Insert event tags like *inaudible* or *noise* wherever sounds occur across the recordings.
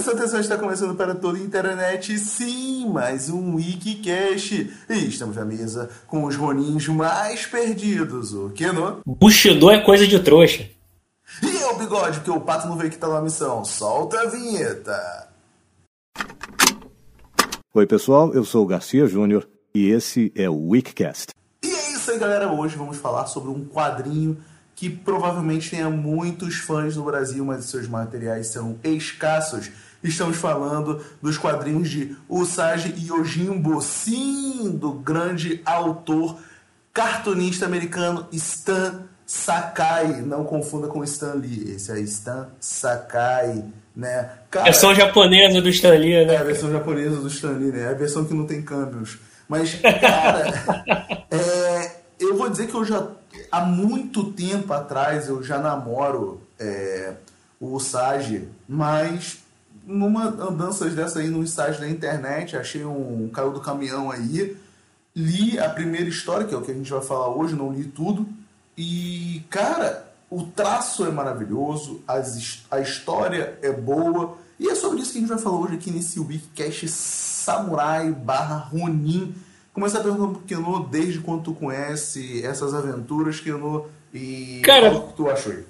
Atenção, atenção, está começando para toda a internet, sim, mais um Wikicast. E estamos à mesa com os Ronins mais perdidos, o Keno. Bushido é coisa de trouxa. E é o Bigode, que o Pato não veio que tá na missão. Solta a vinheta. Oi, pessoal, eu sou o Garcia Júnior e esse é o Wikicast. E é isso aí, galera. Hoje vamos falar sobre um quadrinho que provavelmente tenha muitos fãs no Brasil, mas seus materiais são escassos. Estamos falando dos quadrinhos de Usagi Yojimbo, sim, do grande autor cartunista americano Stan Sakai. Não confunda com Stan Lee, esse é Stan Sakai, né? Cara, versão japonesa do Stan Lee, né? É, a versão japonesa do Stan Lee, né? É a versão que não tem câmbios. Mas, cara, *laughs* é, eu vou dizer que eu já há muito tempo atrás eu já namoro é, o Sage, mas numa andanças dessa aí no site da internet, achei um, caiu do caminhão aí, li a primeira história, que é o que a gente vai falar hoje, não li tudo, e cara, o traço é maravilhoso, as, a história é boa, e é sobre isso que a gente vai falar hoje aqui nesse Wikicast Samurai barra Ronin, Começar perguntando pro Keno desde quando tu conhece essas aventuras, Keno, e cara, o que tu achou aí?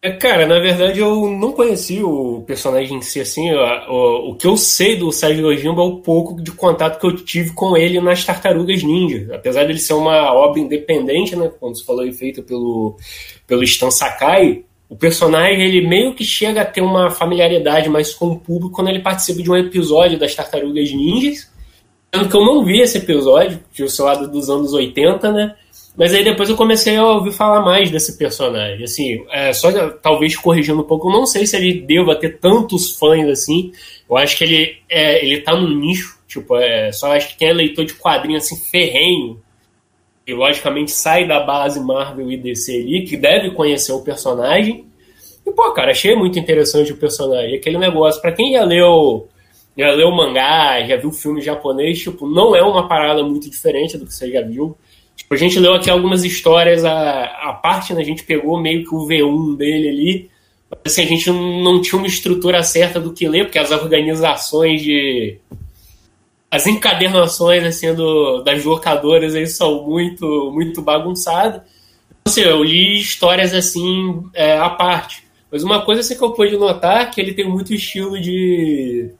É, cara, na verdade eu não conheci o personagem em si, assim, o, o, o que eu sei do Sérgio Ojimbo é o pouco de contato que eu tive com ele nas Tartarugas Ninja. Apesar dele ser uma obra independente, né, como você falou, feita pelo, pelo Stan Sakai, o personagem ele meio que chega a ter uma familiaridade mais com o público quando ele participa de um episódio das Tartarugas Ninjas, Sendo que eu não vi esse episódio, que o seu lado dos anos 80, né? Mas aí depois eu comecei a ouvir falar mais desse personagem. Assim, é, só talvez corrigindo um pouco, eu não sei se ele deva ter tantos fãs assim. Eu acho que ele, é, ele tá no nicho. Tipo, é, só acho que quem é leitor de quadrinho assim, ferrenho, e logicamente sai da base Marvel e DC ali, que deve conhecer o personagem. E, pô, cara, achei muito interessante o personagem. Aquele negócio, para quem já leu já leu mangá, já viu filme japonês, tipo, não é uma parada muito diferente do que você já viu. Tipo, a gente leu aqui algumas histórias, a, a parte, né, a gente pegou meio que o V1 dele ali, mas assim, a gente não tinha uma estrutura certa do que ler, porque as organizações de... As encadernações, assim, do, das locadoras aí são muito, muito bagunçadas. Então, assim, eu li histórias, assim, é, à parte. Mas uma coisa assim, que eu pude notar é que ele tem muito estilo de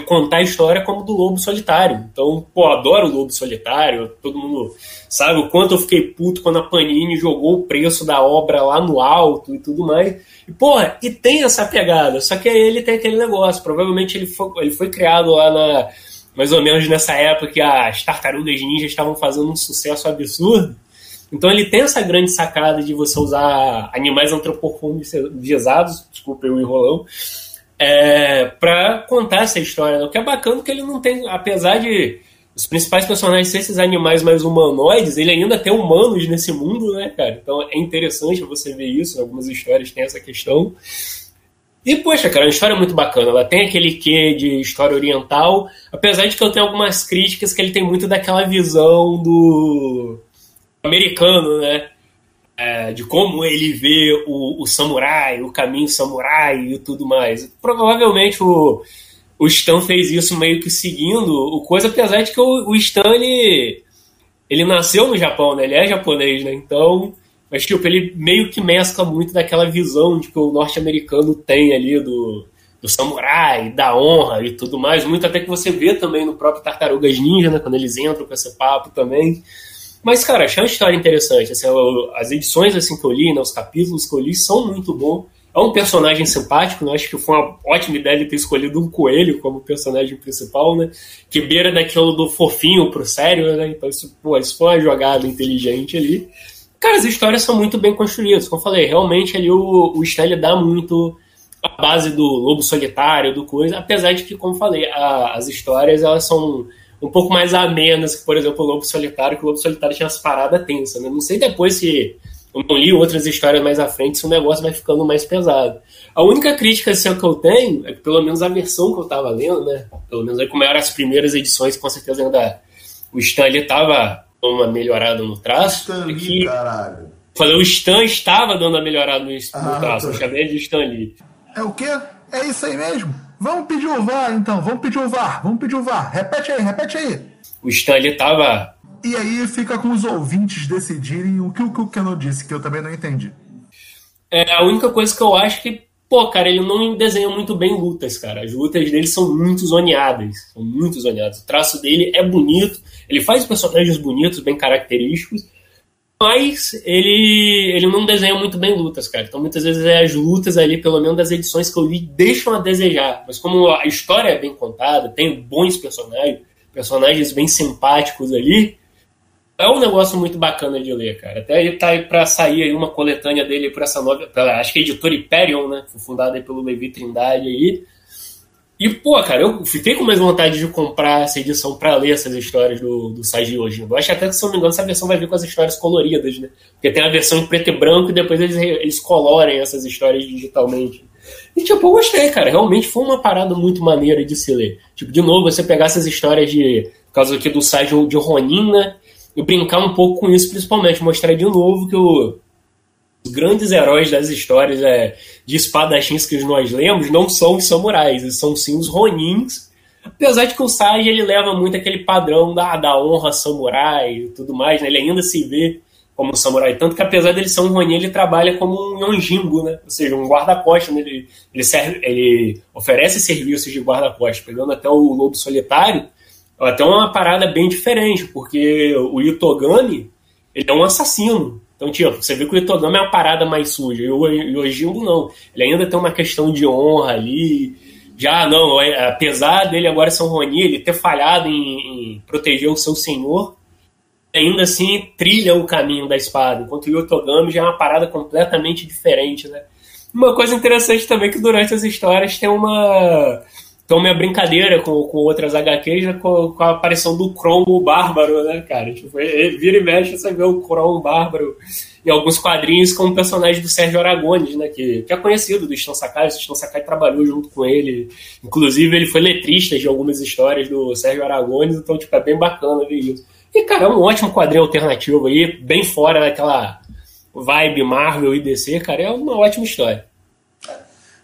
contar a história como do Lobo Solitário. Então, pô, adoro o Lobo Solitário, todo mundo sabe o quanto eu fiquei puto quando a Panini jogou o preço da obra lá no alto e tudo mais. E, porra, e tem essa pegada, só que ele tem aquele negócio, provavelmente ele foi, ele foi criado lá na mais ou menos nessa época que as tartarugas ninjas estavam fazendo um sucesso absurdo. Então ele tem essa grande sacada de você usar animais antropomorfizados, desculpa o enrolão, é, para contar essa história. Né? O que é bacana que ele não tem, apesar de os principais personagens serem esses animais mais humanoides, ele ainda tem humanos nesse mundo, né, cara? Então é interessante você ver isso. Algumas histórias têm essa questão. E, poxa, cara, é uma história muito bacana. Ela tem aquele quê de história oriental, apesar de que eu tenho algumas críticas que ele tem muito daquela visão do americano, né? É, de como ele vê o, o, samurai, o caminho samurai e tudo mais. Provavelmente o, o Stan fez isso meio que seguindo o coisa, apesar de que o, o Stan ele, ele nasceu no Japão, né? Ele é japonês, né? Então, mas tipo, ele meio que mescla muito daquela visão de que o norte-americano tem ali do, do samurai, da honra e tudo mais. Muito até que você vê também no próprio Tartarugas Ninja, né? Quando eles entram com esse papo também. Mas, cara, achei uma história interessante. Assim, as edições assim, que eu li, né, os capítulos que eu li, são muito bons. É um personagem simpático, né? acho que foi uma ótima ideia de ter escolhido um coelho como personagem principal, né? Que beira daquilo do fofinho pro sério, né? Então isso, pô, isso foi uma jogada inteligente ali. Cara, as histórias são muito bem construídas. Como eu falei, realmente ali o, o Stanley dá muito a base do lobo solitário, do coisa, apesar de que, como eu falei, a, as histórias elas são um pouco mais amenas que, por exemplo, o Lobo Solitário, que o Lobo Solitário tinha as paradas tensas, né? Não sei depois se eu não li outras histórias mais à frente se o negócio vai ficando mais pesado. A única crítica assim, que eu tenho é que, pelo menos a versão que eu tava lendo, né? Pelo menos aí, como eram as primeiras edições, com certeza ainda o Stan ali tava dando uma melhorada no traço. Stan Lee, que, caralho. Falei, o Stan estava dando uma melhorada no, no ah, traço, tô... eu chamei de Stan Lee. É o quê? É isso aí mesmo? Vamos pedir o VAR, então. Vamos pedir o VAR. Vamos pedir o VAR. Repete aí, repete aí. O Stanley tava. E aí fica com os ouvintes decidirem o que o Keno disse, que eu também não entendi. É, a única coisa que eu acho que, pô, cara, ele não desenha muito bem lutas, cara. As lutas dele são muito zoneadas. São muito zoneadas. O traço dele é bonito. Ele faz personagens bonitos, bem característicos mas ele, ele não desenha muito bem lutas, cara. Então muitas vezes é as lutas ali, pelo menos das edições que eu li, deixam a desejar. Mas como a história é bem contada, tem bons personagens, personagens bem simpáticos ali, é um negócio muito bacana de ler, cara. Até ele tá aí pra sair aí uma coletânea dele por essa nova. Pra, acho que é a editora Hyperion, né? Foi fundada aí pelo Levi Trindade aí. E, pô, cara, eu fiquei com mais vontade de comprar essa edição para ler essas histórias do, do site de hoje. Eu acho até que, se não me engano, essa versão vai vir com as histórias coloridas, né? Porque tem a versão em preto e branco e depois eles, eles colorem essas histórias digitalmente. E, tipo, eu gostei, cara. Realmente foi uma parada muito maneira de se ler. Tipo, de novo, você pegar essas histórias de. Por causa aqui do site de Ronin, né? E brincar um pouco com isso, principalmente. Mostrar de novo que o grandes heróis das histórias é, de espadachins que nós lemos não são os samurais, são sim os ronins. Apesar de que o Sage ele leva muito aquele padrão da, da honra samurai e tudo mais, né? ele ainda se vê como samurai. Tanto que apesar dele ser um ronin, ele trabalha como um yonjimbo, né? ou seja, um guarda-costas. Né? Ele, ele, ele oferece serviços de guarda-costas, pegando até o lobo solitário. Até uma parada bem diferente, porque o Yutogami ele é um assassino. Então, tipo, você vê que o Itogami é uma parada mais suja, e o, e o Ojimbo não. Ele ainda tem uma questão de honra ali. Já não, é, apesar dele agora ser um Roni, ele ter falhado em, em, proteger o seu senhor, ainda assim trilha o caminho da espada. Enquanto o Yotogami já é uma parada completamente diferente, né? Uma coisa interessante também é que durante as histórias tem uma então, minha brincadeira com, com outras HQs é com, com, a aparição do Cromo Bárbaro, né, cara? Tipo, vira e mexe, você vê o Cromo Bárbaro em alguns quadrinhos como personagem do Sérgio Aragones, né, que, que é conhecido do Stan Sakai. O Stan Sakai trabalhou junto com ele. Inclusive, ele foi letrista de algumas histórias do Sérgio Aragones, então, tipo, é bem bacana ver isso. E, cara, é um ótimo quadrinho alternativo aí, bem fora daquela vibe Marvel e DC, cara, é uma ótima história.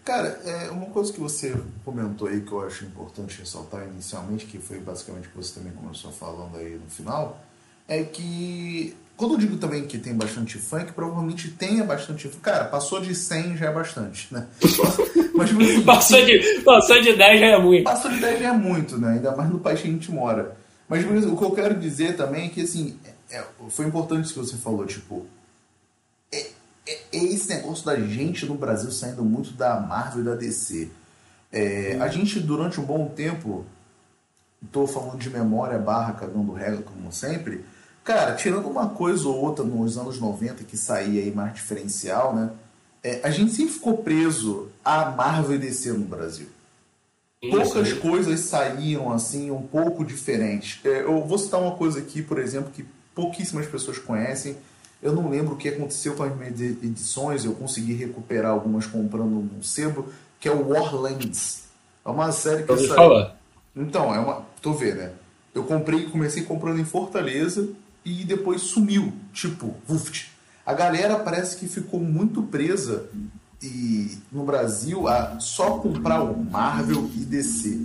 Cara, é, uma coisa que você comentou aí que eu acho importante ressaltar inicialmente, que foi basicamente o que você também começou falando aí no final, é que quando eu digo também que tem bastante funk, provavelmente tenha bastante Cara, passou de 100 já é bastante, né? *laughs* Mas, assim, passou, de, passou de 10 já é muito. Passou de 10 já é muito, né? Ainda mais no país que a gente mora. Mas o que eu quero dizer também é que, assim, é, foi importante isso que você falou, tipo, é, esse negócio da gente no Brasil saindo muito da Marvel e da DC. É, a gente, durante um bom tempo, estou falando de memória barra cagando regra, como sempre, cara, tirando uma coisa ou outra nos anos 90 que saía aí mais diferencial, né? É, a gente sempre ficou preso a Marvel e DC no Brasil. Poucas coisas saíam assim, um pouco diferentes. É, eu vou citar uma coisa aqui, por exemplo, que pouquíssimas pessoas conhecem, eu não lembro o que aconteceu com as minhas edições, eu consegui recuperar algumas comprando no sebo, que é o Warlands. É uma série que saiu. Falar. Então, é uma. Tô vendo, né? Eu comprei, comecei comprando em Fortaleza e depois sumiu. Tipo, uft. A galera parece que ficou muito presa e no Brasil a só comprar o Marvel e DC.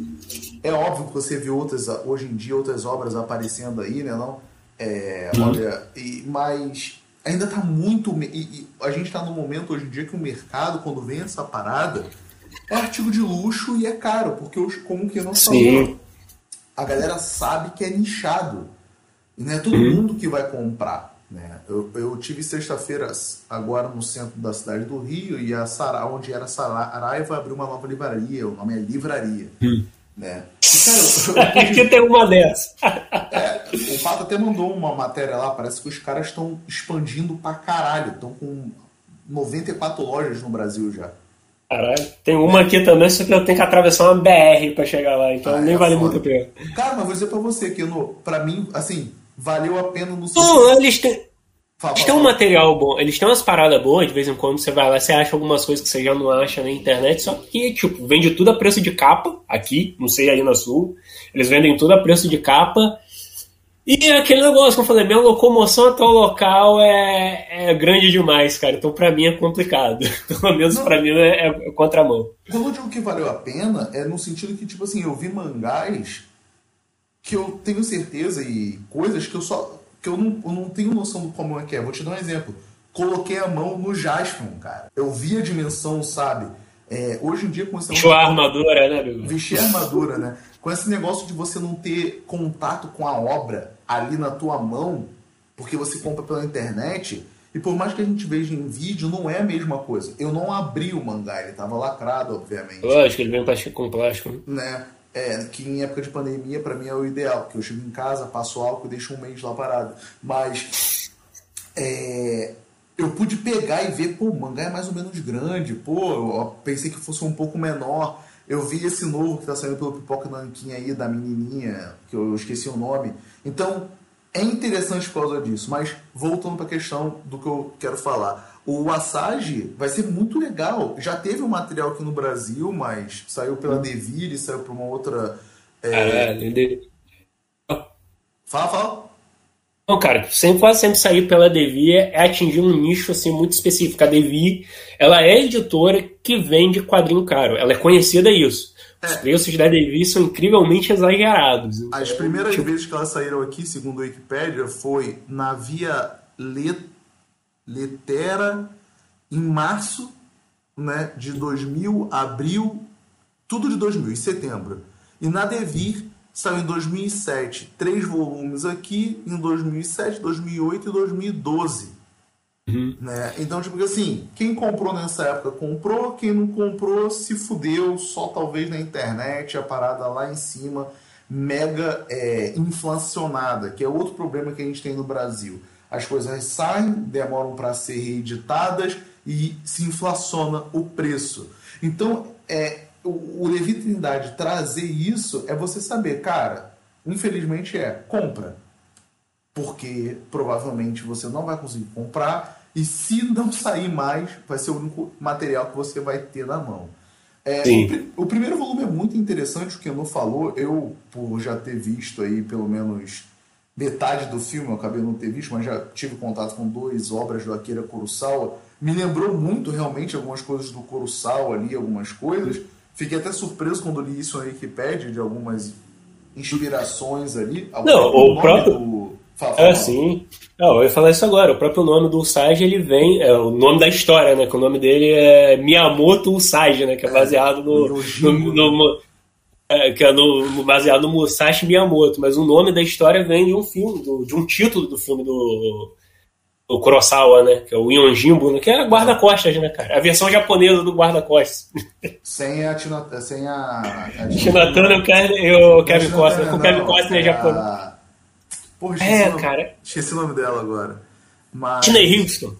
É óbvio que você vê outras, hoje em dia, outras obras aparecendo aí, né? Não? É, uhum. olha, e, mas ainda está muito. E, e, a gente está no momento hoje em dia que o mercado, quando vem essa parada, é artigo de luxo e é caro, porque os, como que não falou, a galera sabe que é nichado. E não é todo uhum. mundo que vai comprar. Né? Eu, eu tive sexta-feira agora no centro da cidade do Rio e a Sara, onde era Saraiva abriu uma nova livraria, o nome é Livraria. Uhum. Né? E, cara, eu, *laughs* eu pude... tem uma dessa. É, o Pato até mandou uma matéria lá, parece que os caras estão expandindo pra caralho. Estão com 94 lojas no Brasil já. Caralho. Tem uma aqui também, só que eu tenho que atravessar uma BR pra chegar lá, então ah, nem é vale foda. muito a pena. Cara, mas vou dizer pra você que no, pra mim, assim, valeu a pena no Não, eles têm. Fala, eles têm um material bom, eles têm umas paradas boas, de vez em quando você vai lá, você acha algumas coisas que você já não acha na internet, só que, tipo, vende tudo a preço de capa, aqui, não sei aí na Sul. Eles vendem tudo a preço de capa. E aquele negócio que eu falei, minha locomoção até o local é, é grande demais, cara. Então pra mim é complicado. *laughs* Pelo menos Não. pra mim é, é contramão. Eu digo que valeu a pena, é no sentido que, tipo assim, eu vi mangás que eu tenho certeza e coisas que eu só. Que eu não, eu não tenho noção do como é que é. Vou te dar um exemplo. Coloquei a mão no Jaspion, cara. Eu vi a dimensão, sabe? É, hoje em dia, com esse Vestiu a armadura, né, amigo? Vestir a armadura, né? Com esse negócio de você não ter contato com a obra ali na tua mão, porque você compra pela internet, e por mais que a gente veja em vídeo, não é a mesma coisa. Eu não abri o mangá, ele estava lacrado, obviamente. Lógico, ele vem com plástico. Né? É, que em época de pandemia, para mim é o ideal, que eu chego em casa, passo álcool e deixo um mês lá parado. Mas é, eu pude pegar e ver, pô, o mangá é mais ou menos grande, pô, eu pensei que fosse um pouco menor. Eu vi esse novo que tá saindo pelo Pipoca Nanquim aí, da menininha, que eu esqueci o nome. Então, é interessante por causa disso. Mas, voltando para a questão do que eu quero falar. O Asage vai ser muito legal. Já teve um material aqui no Brasil, mas saiu pela Devir e saiu para uma outra... É... Ah, Fala, fala. Não, cara, sempre quase sempre sair pela Devi é atingir um nicho assim muito específico. A Devi, ela é editora que vende quadrinho caro. Ela é conhecida isso. É. Os preços da Devi são incrivelmente exagerados. As primeiras tipo... vezes que elas saíram aqui, segundo a Wikipedia, foi na Via Let... Letera em março né, de 2000, abril, tudo de 2000, em setembro. E na Devir Saiu em 2007, três volumes aqui, em 2007, 2008 e 2012. Uhum. Né? Então, tipo assim, quem comprou nessa época comprou, quem não comprou se fudeu, só talvez na internet, a parada lá em cima, mega é, inflacionada, que é outro problema que a gente tem no Brasil. As coisas saem, demoram para ser reeditadas e se inflaciona o preço. Então, é, o, Levi Trindade trazer isso é você saber, cara, infelizmente é compra. Porque provavelmente você não vai conseguir comprar e se não sair mais, vai ser o único material que você vai ter na mão. É, o, o, primeiro volume é muito interessante, o que não falou. Eu, por já ter visto aí pelo menos metade do filme, eu acabei não ter visto, mas já tive contato com duas obras do Akira Kurosawa. Me lembrou muito realmente algumas coisas do Kurosawa ali, algumas coisas. Fiquei até surpreso quando li isso na Wikipedia, de algumas inspirações ali. Não, o próprio. Do... Fala, fala, é, sim. Não, eu ia falar isso agora. O próprio nome do Usagi, ele vem. É o nome da história, né? Que o nome dele é Miyamoto Usagi, né? Que é, é baseado no. no, no, no é, que é no, baseado no Musashi Miyamoto. Mas o nome da história vem de um filme, do, de um título do filme do o Kurosawa, né? Que é o Yonjimbo, né? que é guarda-costas, né, cara? A versão japonesa do guarda-costas. Sem a Tina, sem a, a Tina Turner e o Kevin Costner. O Kevin Costner é japonês. Porra, esqueci é, nome, cara. Esqueci o nome dela agora. Mas... Tina Houston.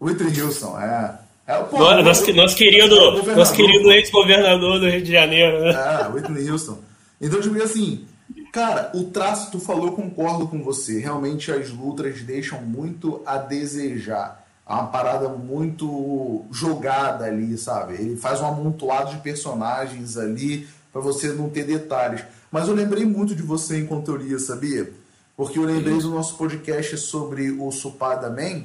Whitney Houston, é. É, pô, nosso, nosso, nosso querido, nosso querido ex-governador do Rio de Janeiro, né? É, Whitney Houston. Então, tipo assim, Cara, o traço, tu falou, eu concordo com você. Realmente as lutas deixam muito a desejar. É uma parada muito jogada ali, sabe? Ele faz um amontoado de personagens ali para você não ter detalhes. Mas eu lembrei muito de você enquanto eu lia, sabia? Porque eu lembrei do nosso podcast sobre o Supada Man,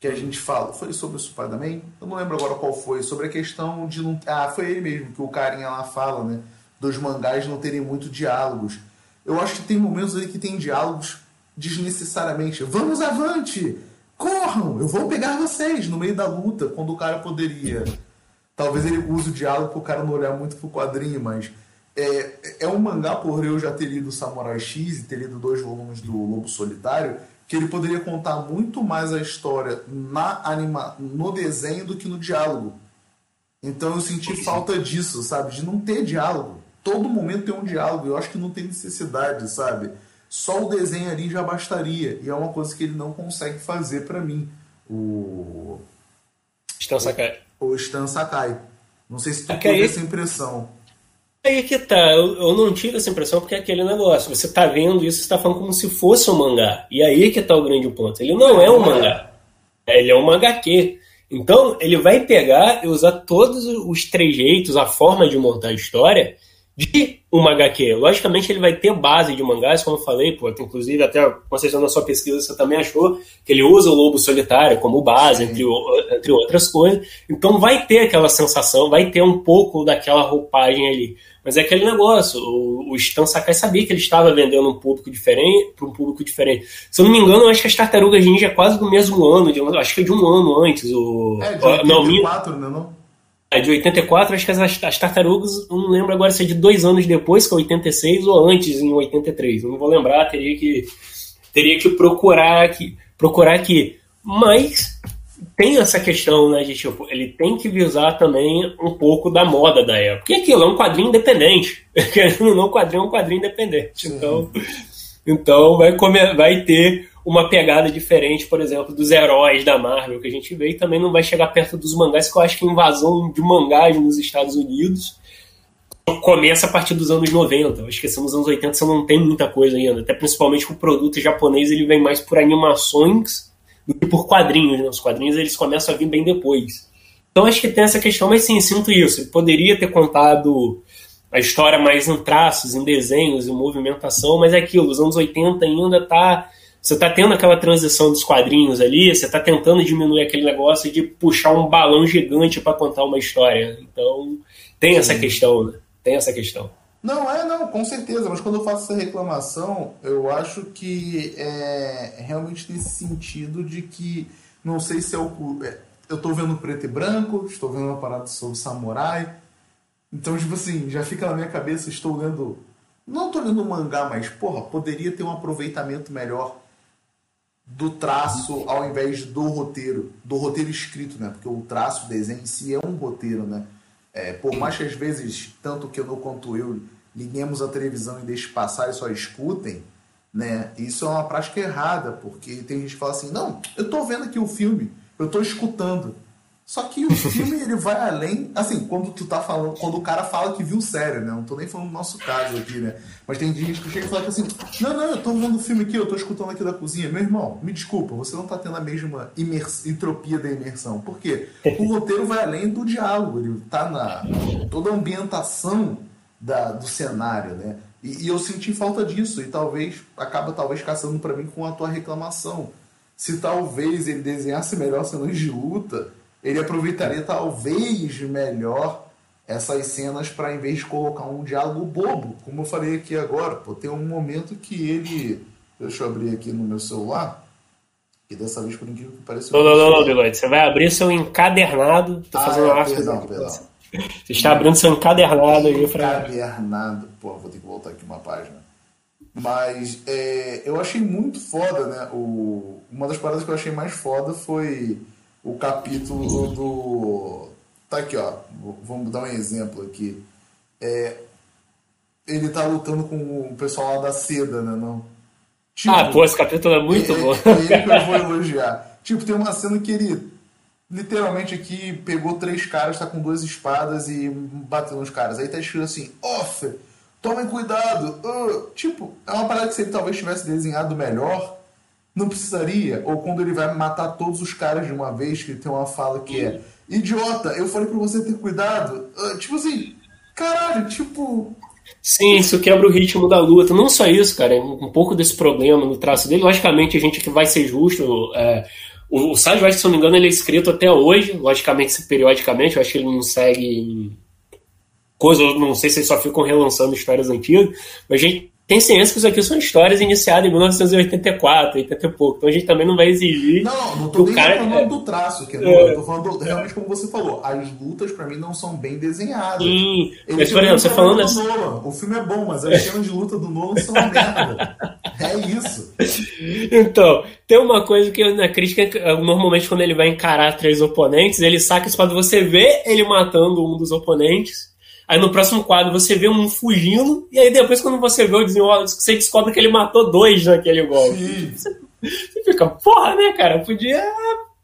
que a gente fala. Foi sobre o Supada Man? Eu não lembro agora qual foi. Sobre a questão de não. Ah, foi ele mesmo, que o carinha lá fala, né? Dos mangás não terem muito diálogos eu acho que tem momentos ali que tem diálogos desnecessariamente. Vamos avante! Corram! Eu vou pegar vocês no meio da luta, quando o cara poderia. Talvez ele use o diálogo para o cara não olhar muito pro quadrinho, mas é, é um mangá, por eu já ter lido Samurai X e ter lido dois volumes do Lobo Solitário, que ele poderia contar muito mais a história na anima, no desenho do que no diálogo. Então eu senti falta disso, sabe? De não ter diálogo todo momento tem um diálogo. Eu acho que não tem necessidade, sabe? Só o desenho ali já bastaria. E é uma coisa que ele não consegue fazer para mim. O. Stan Sakai. O, o Stan Sakai. Não sei se tu é teve essa impressão. Aí que tá, eu, eu, não tive essa impressão porque é aquele negócio. Você tá vendo isso, você tá falando como se fosse um mangá. E aí que tá o grande ponto. Ele não é um mangá. Ele é um HQ. Então, ele vai pegar e usar todos os trejeitos, a forma de montar a história de uma HQ. Logicamente ele vai ter base de mangás, como eu falei, pô, inclusive até concessão na sua pesquisa você também achou que ele usa o Lobo Solitário como base, entre, entre outras coisas. Então vai ter aquela sensação, vai ter um pouco daquela roupagem ali. Mas é aquele negócio, o, o Stan Sakai sabia que ele estava vendendo um público diferente para um público diferente. Se eu não me engano, eu acho que as Tartarugas Ninja é quase do mesmo ano, de, acho que é de um ano antes. O, é, de 84, não, né, não? É de 84, acho que as, as tartarugas, não lembro agora se é de dois anos depois, que é 86, ou antes, em 83. Eu não vou lembrar, teria que, teria que procurar aqui. Procurar aqui. Mas tem essa questão, né, de tipo, ele tem que visar também um pouco da moda da época. E aquilo é um quadrinho independente. *laughs* não, um quadrinho é um quadrinho independente. Então, então vai, comer, vai ter uma pegada diferente, por exemplo, dos heróis da Marvel que a gente vê, e também não vai chegar perto dos mangás, que eu acho que a invasão de mangás nos Estados Unidos começa a partir dos anos 90. Eu que nos anos 80 você não tem muita coisa ainda, até principalmente o produto japonês ele vem mais por animações do que por quadrinhos. Né? Os quadrinhos eles começam a vir bem depois. Então acho que tem essa questão, mas sim, sinto isso. Ele poderia ter contado a história mais em traços, em desenhos, em movimentação, mas é aquilo, os anos 80 ainda tá você está tendo aquela transição dos quadrinhos ali, você está tentando diminuir aquele negócio de puxar um balão gigante para contar uma história. Então, tem essa Sim. questão, né? Tem essa questão. Não, é, não, com certeza, mas quando eu faço essa reclamação, eu acho que é realmente nesse sentido de que, não sei se é o. É, eu estou vendo preto e branco, estou vendo uma parada sobre samurai, então, tipo assim, já fica na minha cabeça, estou lendo. Não estou lendo mangá, mas, porra, poderia ter um aproveitamento melhor do traço ao invés do roteiro, do roteiro escrito, né? Porque o traço, o desenho em si é um roteiro, né? É, por mais que às vezes, tanto que eu quanto eu, liguemos a televisão e deixe passar e só escutem, né? Isso é uma prática errada, porque tem gente que fala assim, não, eu estou vendo aqui o filme, eu estou escutando. Só que o filme ele vai além, assim, quando tu tá falando, quando o cara fala que viu sério, né? Não tô nem falando do nosso caso aqui, né? Mas tem gente que chega e fala que assim, não, não, eu tô vendo o filme aqui, eu tô escutando aqui da cozinha. Meu irmão, me desculpa, você não tá tendo a mesma imers... entropia da imersão. Por quê? O roteiro vai além do diálogo, ele tá na toda a ambientação da, do cenário, né? E, e eu senti falta disso, e talvez acaba talvez caçando para mim com a tua reclamação. Se talvez ele desenhasse melhor cenas de luta ele aproveitaria talvez melhor essas cenas para em vez de colocar um diálogo bobo, como eu falei aqui agora, pô, tem um momento que ele, deixa eu abrir aqui no meu celular, e dessa vez por incrível que pareça. Não, não, não, não, Bigode, você vai abrir seu encadernado, tô ah, fazendo é, perdão, perdão. Você está abrindo seu encadernado aí para. Encadernado, pô, vou ter que voltar aqui uma página. Mas é, eu achei muito foda, né? O, uma das paradas que eu achei mais foda foi o capítulo do. Tá aqui, ó. Vamos dar um exemplo aqui. É, ele tá lutando com o pessoal lá da seda, né? Não? Tipo, ah, pô, esse capítulo é muito é, bom. É ele que eu *laughs* vou elogiar. Tipo, tem uma cena que ele literalmente aqui pegou três caras, tá com duas espadas e bateu nos caras. Aí tá escrito assim, off, tomem cuidado. Uh, tipo, é uma parada que se ele talvez tivesse desenhado melhor, não precisaria. Ou quando ele vai matar todos os caras de uma vez, que tem uma fala que é idiota, eu falei pra você ter cuidado. Uh, tipo assim, caralho, tipo. Sim, isso quebra o ritmo da luta. Não só isso, cara, é um pouco desse problema no traço dele. Logicamente, a gente que vai ser justo. É, o, o Sage West, se não me engano, ele é escrito até hoje, logicamente, periodicamente. Eu acho que ele não segue coisas, não sei se eles só ficam relançando histórias antigas, mas a gente tem ciência que isso aqui são histórias iniciadas em 1984, 80 e pouco. Então a gente também não vai exigir. Não, não tô nem cara... falando é... do traço, que é... eu tô falando do, realmente como você falou. As lutas para mim não são bem desenhadas. Sim, mas por exemplo, você falando. Assim... O filme é bom, mas as cenas de luta do Nolan são uma merda. É isso. Então, tem uma coisa que na crítica, normalmente quando ele vai encarar três oponentes, ele saca isso para você ver ele matando um dos oponentes Aí no próximo quadro você vê um fugindo, e aí depois, quando você vê o desenrolar, você descobre que ele matou dois naquele golpe. Você, *laughs* você, fica, porra, né, cara? Podia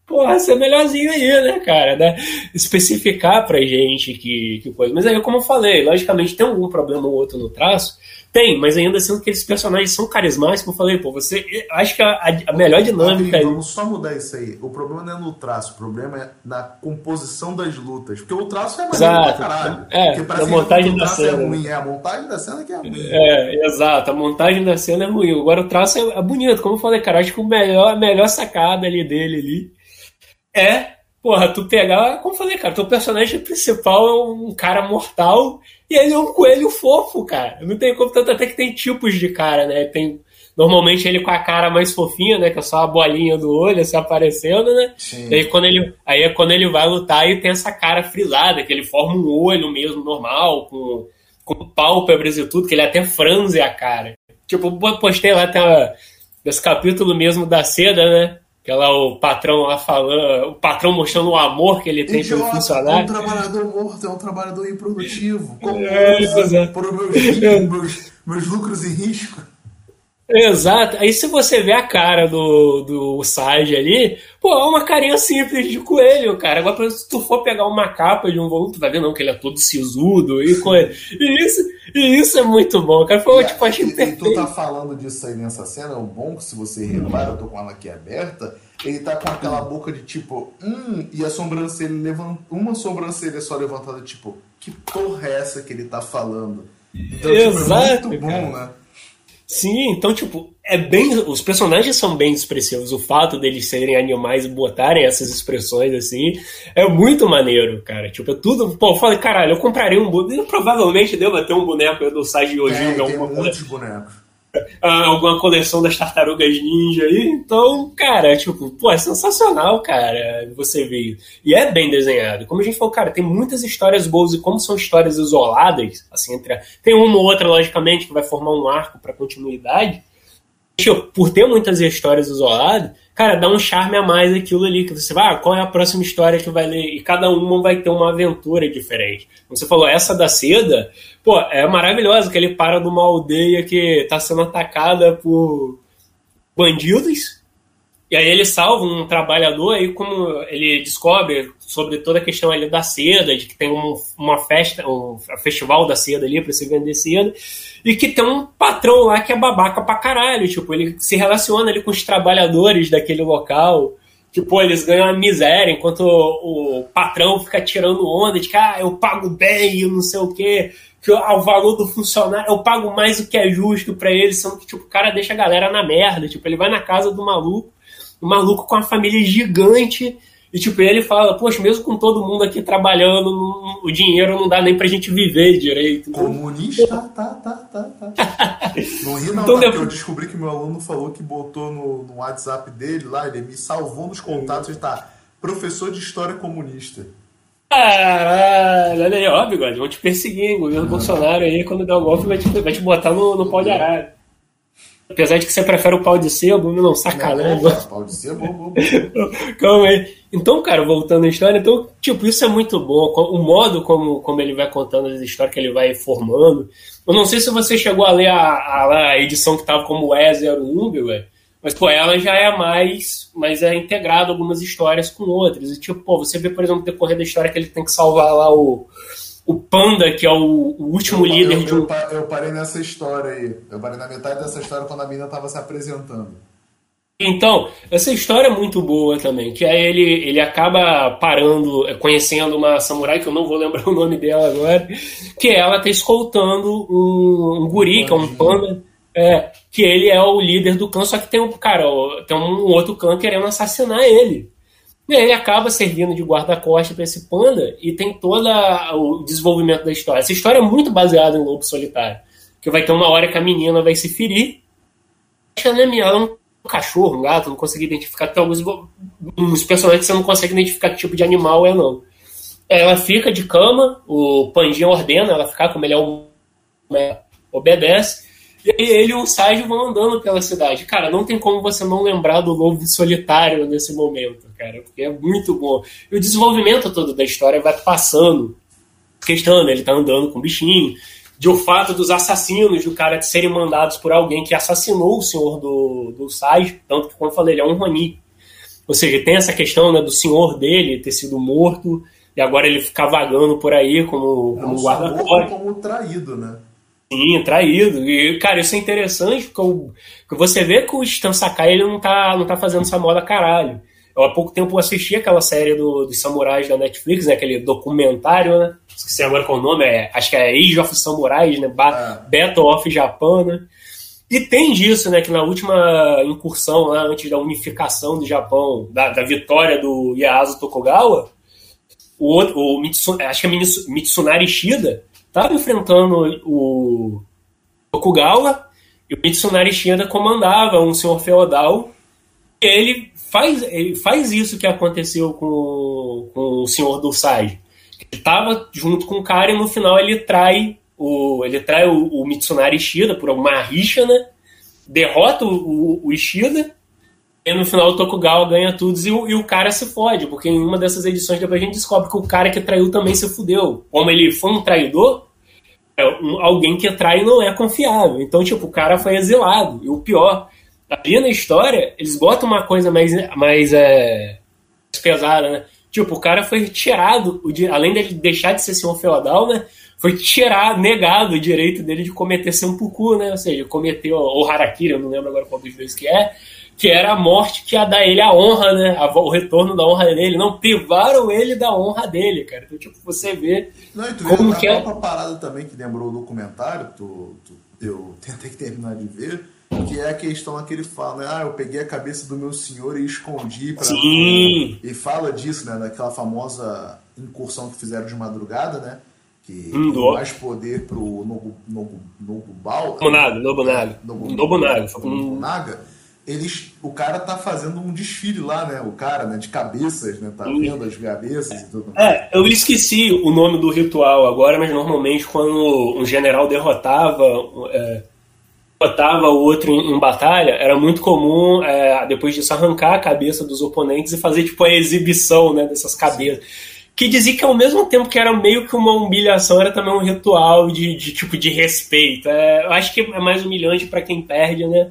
porra, ser melhorzinho aí, né, cara? Né? Especificar pra gente que, que coisa. Mas aí, como eu falei, logicamente tem algum problema ou outro no traço, tem, mas ainda sendo que aqueles personagens são carismáticos, eu falei, pô, você. Acho que a, a melhor dinâmica. aí... Vamos só mudar isso aí. O problema não é no traço, o problema é na composição das lutas. Porque o traço é maneiro pra caralho. É, porque parece a montagem que o da traço cena. é ruim. É, a montagem da cena que é ruim. É, exato, a montagem da cena é ruim. Agora o traço é, é bonito, como eu falei, cara, acho que o melhor, a melhor sacada ali dele ali é porra, tu pegar, como eu falei, cara, teu personagem principal é um cara mortal e ele é um coelho fofo, cara. Não tem como, tanto até que tem tipos de cara, né? Tem normalmente ele com a cara mais fofinha, né? Que é só a bolinha do olho assim, aparecendo, né? Sim. E aí quando ele, aí é quando ele vai lutar e tem essa cara frisada, que ele forma um olho mesmo normal, com, com pálpebras e tudo, que ele até franze a cara. Tipo, eu postei lá até uma, desse capítulo mesmo da seda, né? Que é lá o patrão lá falando, o patrão mostrando o amor que ele tem pelo Idiota, é um funcionário. trabalhador morto, é um trabalhador improdutivo. Como É, eu exato. por meus, riscos, meus, meus lucros em risco. Exato. Aí se você vê a cara do, do Sage ali, pô, é uma carinha simples de coelho, cara. Agora, se tu for pegar uma capa de um volume, tu vai ver não, que ele é todo sisudo e coelho. E isso, e isso é muito bom, cara. Foi, tipo, achei E- e tu tá falando disso aí nessa cena, o bom que se você repara, eu tô com ela aqui aberta, ele tá com aquela boca de tipo, hum, e a sobrancelha levanta, uma sobrancelha só levantada, tipo, que porra é essa que ele tá falando? Então, tipo, é Exato, muito bom, cara. né? Sim, então, tipo, é bem. Os personagens são bem expressivos. O fato deles serem animais e botarem essas expressões assim é muito maneiro, cara. Tipo, é tudo. Pô, eu falei, caralho, eu compraria um boneco. Provavelmente devo ter um boneco do Sage Yojimbo, Tem, tem cole... muitos bonecos. Ah, alguma coleção das tartarugas ninja aí. Então, cara, tipo, pô, é sensacional, cara, você ver. E é bem desenhado. Como a gente falou, cara, tem muitas histórias boas e como são histórias isoladas, assim, entre a... tem uma ou outra, logicamente, que vai formar um arco pra continuidade. Tipo, por ter muitas histórias isoladas, cara, dá um charme a mais aquilo ali, que você vai, ah, qual é a próxima história que vai ler? E cada uma vai ter uma aventura diferente. Você falou, essa da seda, pô, é maravilhosa, que ele para numa aldeia que tá sendo atacada por bandidos, e aí ele salva um trabalhador, aí como ele descobre sobre toda a questão ali da seda, de que tem um, uma festa, um festival da seda ali para se vender seda, e que tem um patrão lá que é babaca pra caralho, tipo, ele se relaciona ali com os trabalhadores daquele local, tipo, eles ganham a miséria, enquanto o, o patrão fica tirando onda de que, ah, eu pago bem, eu não sei o quê, que o valor do funcionário, eu pago mais do que é justo pra ele, sendo que, tipo, o cara deixa a galera na merda, tipo, ele vai na casa do maluco, um maluco com uma família gigante. E tipo, ele fala, poxa, mesmo com todo mundo aqui trabalhando, não- o dinheiro não dá nem pra gente viver direito. Comunista, tá, tá, tá, tá. *laughs* Não ri não, Então tá? eu descobri que meu aluno falou que botou no, no WhatsApp dele lá, ele me salvou nos contatos e tá, professor de história comunista. Caralho, olha aí, ó, bigode, vão te perseguir, hein? O governo Bolsonaro aí, quando der o golpe, vai te, vai te botar no, no pau de arara. Apesar de que você prefere o pau de sebo, não, sacanagem. Não, bom, bom, bom. Calma aí. Então, cara, voltando à história, então, tipo, isso é muito bom. O modo como, como ele vai contando as histórias que ele vai formando. Eu não sei se você chegou a ler a, a, a edição que tava como E01, velho. Mas, pô, ela já é mais, mas é integrado algumas histórias com outras. E, tipo, pô, você vê, por exemplo, decorrer da história que ele tem que salvar lá o, o Panda, que é o, o último Eu- líder eu, de um. eu, eu parei nessa história aí. Eu parei na metade dessa história quando a menina tava se apresentando. Então, essa história é muito boa também, que é ele, ele acaba parando, é, conhecendo uma samurai, que eu não vou lembrar *laughs* o nome dela agora, que ela tá escoltando um, um guri, que é um panda, é, que ele é o líder do clã, só que tem um cara, tem um outro clã querendo assassinar ele. E aí ele acaba servindo de guarda-costas para esse panda e tem todo o desenvolvimento da história. Essa história é muito baseada em Lobo Solitário, que vai ter uma hora que a menina vai se ferir, que ela é é um cachorro, um gato, não consegui identificar. Tem alguns uns personagens que você não consegue identificar que tipo de animal é, não. Ela fica de cama, o Pandinha ordena ela ficar, como ele é um. né, obedece. E aí ele e o Sage vão andando pela cidade. Cara, não tem como você não lembrar do lobo solitário nesse momento, cara, porque é muito bom. E o desenvolvimento todo da história vai passando. Questão, né? ele tá andando com o bichinho. De o fato dos assassinos, do cara de serem mandados por alguém que assassinou o senhor do, do Sage, tanto que, como eu falei, ele é um Roni. Ou seja, tem essa questão né, do senhor dele ter sido morto e agora ele ficar vagando por aí como, como é um guarda-costas. como traído, né? Sim, traído. E, cara, isso é interessante porque, você vê que o Stan Sakai ele não tá, não tá fazendo essa moda caralho. Eu há pouco tempo assisti aquela série do, dos samurais da Netflix, né, aquele documentário, né? Esqueci agora qual o nome, é, acho que é Age of Samurais, né? Ba é. Battle of Japan, né? E tem disso, né? Que na última incursão, lá, antes da unificação do Japão, da, da vitória do Ieyasu Tokugawa, o, o Mitsu, acho que é Mitsunari Shida estava enfrentando o Tokugawa e o Mitsunari Shida comandava um senhor feudal e ele faz, ele faz isso que aconteceu com, com o senhor do Sai. Ele estava junto com o cara e no final ele trai o, ele trai o, o Mitsunari Ishida por uma rixa, né? Derrota o, o Ishida e no final o Tokugawa ganha tudo e o, e o cara se fode, porque em uma dessas edições depois a gente descobre que o cara que traiu também se fudeu. Como ele foi um traidor, é um, alguém que trai não é confiável. Então, tipo, o cara foi exilado. E o pior, ali na história, eles botam uma coisa mais, mais é, pesada, né? Tipo, o cara foi tirado, além de deixar de ser senhor feudal, né? Foi tirado, negado o direito dele de cometer seppuku, né? Ou seja, cometeu o harakiri, eu não lembro agora qual dos dois que é que era a morte que ia dar ele a honra, né? o retorno da honra dele. Não privaram ele da honra dele, cara. Então, tipo, você vê. Não, e tu como vê que é... uma parada também que lembrou o documentário, tu, tu, eu *laughs* tentei terminar de ver, que é a questão que ele fala, né? Ah, eu peguei a cabeça do meu senhor e escondi para Sim. E fala disso, né? Daquela famosa incursão que fizeram de madrugada, né? Que hum, deu mais poder pro Nobu, Nobu, Nobubal. Nobunaga, Nobunaga. Nobunaga. Nobunaga eles, o cara tá fazendo um desfile lá, né? O cara, né? De cabeças, né? Tá vendo as cabeças e tudo. É, eu esqueci o nome do ritual agora, mas normalmente quando um general derrotava, é, derrotava o outro em, em, batalha, era muito comum, é, depois disso, arrancar a cabeça dos oponentes e fazer, tipo, a exibição, né? Dessas cabeças. Que dizia que ao mesmo tempo que era meio que uma humilhação, era também um ritual de, de tipo, de respeito. É, eu acho que é mais humilhante para quem perde, né?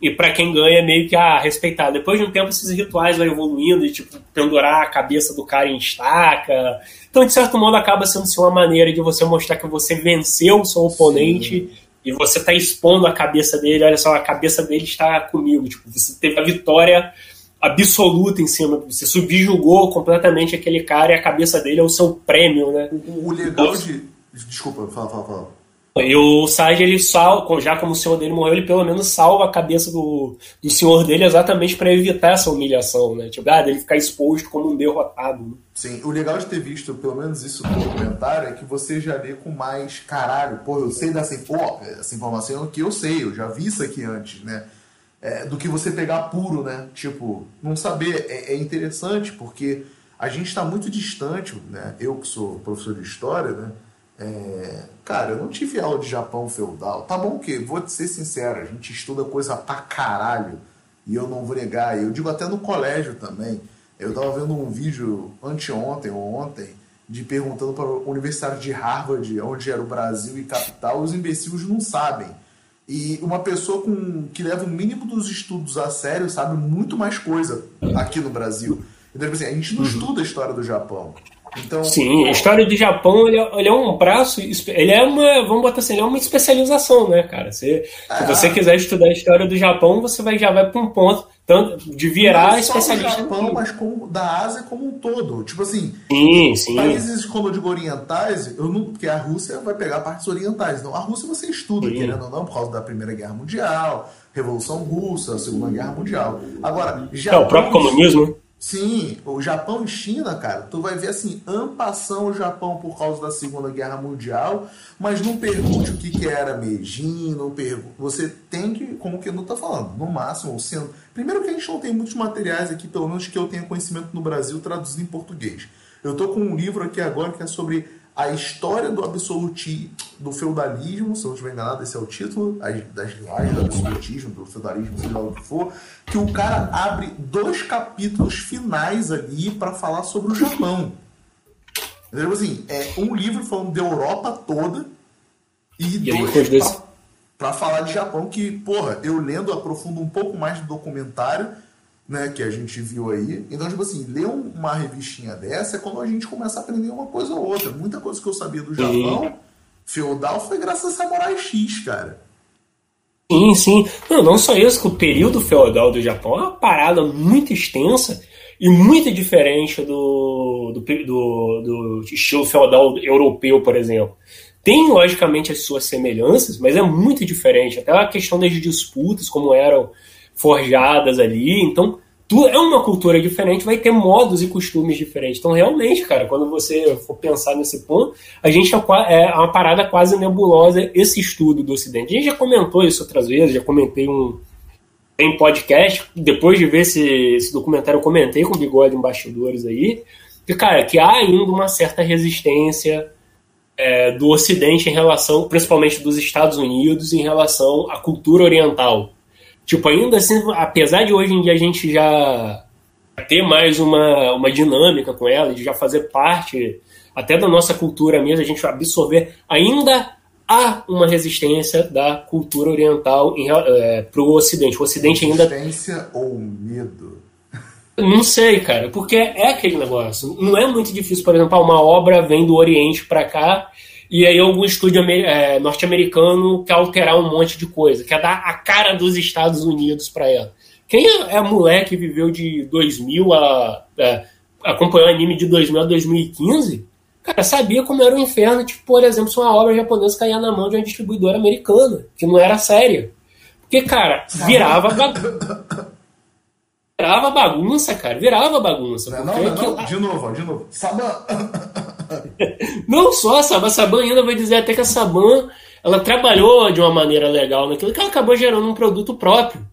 E para quem ganha é meio que a ah, respeitar. Depois de um tempo esses rituais vão evoluindo e tipo pendurar a cabeça do cara em estaca. Então de certo modo acaba sendo assim, uma maneira de você mostrar que você venceu o seu oponente Sim. e você está expondo a cabeça dele. Olha só, a cabeça dele está comigo. Tipo, você teve a vitória absoluta em cima. Você subjugou completamente aquele cara e a cabeça dele é o seu prêmio, né? O, o legal de Desculpa, fala, fala, fala. E o Sage, ele salva, já como o senhor dele morreu, ele pelo menos salva a cabeça do, do senhor dele exatamente para evitar essa humilhação, né? Tipo, ah, dele ficar exposto como um derrotado. Né? Sim, o legal de ter visto pelo menos isso no documentário é que você já vê com mais caralho, pô, eu sei dessa pô, essa informação que eu sei, eu já vi isso aqui antes, né? É, do que você pegar puro, né? Tipo, não saber é, é interessante porque a gente está muito distante, né? Eu que sou professor de história, né? É, cara, eu não tive aula de Japão feudal. Tá bom que, vou te ser sincero, a gente estuda coisa pra caralho. E eu não vou negar. Eu digo até no colégio também. Eu tava vendo um vídeo anteontem ou ontem de perguntando para o Universidade de Harvard onde era o Brasil e capital. Os imbecil não sabem. E uma pessoa com, que leva o mínimo dos estudos a sério sabe muito mais coisa aqui no Brasil. Então, tipo assim, a gente não uhum. estuda a história do Japão. Então, Sim, a história do Japão ele é, ele é, um braço, ele é uma, vamos botar assim, ele é uma especialização, né, cara? Você, é. Se você quiser estudar a história do Japão, você vai, já vai para um ponto tanto de virar não especialista. Não Japão, mas como, da Ásia como um todo. Tipo assim, sim, sim. países como eu digo orientais, eu não, porque a Rússia vai pegar partes orientais. Então, a Rússia você estuda, sim. querendo ou não, por causa da Primeira Guerra Mundial, Revolução Russa, Segunda Guerra Mundial. Agora, Japão, é, o próprio comunismo. Sim, o Japão e China, cara, tu vai ver assim, ampação o Japão por causa da Segunda Guerra Mundial, mas não pergunte o que, que era Meijin, não pergunte. Você tem que, como que não tá falando, no máximo, sendo. Primeiro que a gente não tem muitos materiais aqui, pelo menos que eu tenha conhecimento no Brasil, traduzido em português. Eu tô com um livro aqui agora que é sobre a história do absolutismo, do feudalismo, se eu não estiver enganado, esse é o título, das linhagens do absolutismo, do feudalismo, seja lá o que for, que o cara abre dois capítulos finais ali para falar sobre o Japão. Entendeu? Assim, é um livro falando da Europa toda e, e dois para falar de Japão, que, porra, eu lendo aprofundo um pouco mais do documentário, né, que a gente viu aí. Então, tipo assim, ler uma revistinha dessa é quando a gente começa a aprender uma coisa ou outra. Muita coisa que eu sabia do Japão sim. feudal foi graças a Samurai X, cara. Sim, sim. Não, não só isso, que o período feudal do Japão é uma parada muito extensa e muito diferente do, do, do, do estilo feudal europeu, por exemplo. Tem, logicamente, as suas semelhanças, mas é muito diferente. Até a questão das disputas, como eram forjadas ali. Então, tu, é uma cultura diferente, vai ter modos e costumes diferentes. Então, realmente, cara, quando você for pensar nesse ponto, a gente é, é uma parada quase nebulosa esse estudo do Ocidente. A gente já comentou isso outras vezes, já comentei um em podcast, depois de ver esse, esse documentário, eu comentei com o Bigode em bastidores aí, que, cara, que há ainda uma certa resistência é, do Ocidente em relação, principalmente dos Estados Unidos, em relação à cultura oriental. Tipo, ainda assim, apesar de hoje em dia a gente já ter mais uma, uma dinâmica com ela, de já fazer parte até da nossa cultura mesmo, a gente absorver, ainda há uma resistência da cultura oriental é, para o Ocidente. O Ocidente ainda. Resistência ou medo? Não sei, cara, porque é aquele negócio. Não é muito difícil, por exemplo, uma obra vem do Oriente para cá e aí algum estúdio é, norte-americano quer alterar um monte de coisa, quer dar a cara dos Estados Unidos para ela. Quem é, é moleque que viveu de 2000 a. É, acompanhou anime de 2000 a 2015, cara, sabia como era o inferno, tipo, por exemplo, se uma obra japonesa caía na mão de uma distribuidora americana, que não era séria. Porque, cara, virava bagunça. virava bagunça, cara, virava bagunça. Não, não, não, não. de novo, de novo. Saban. *laughs* *laughs* não só a Saban, a Saban ainda vai dizer até que a Saban ela trabalhou de uma maneira legal naquilo, que ela acabou gerando um produto próprio.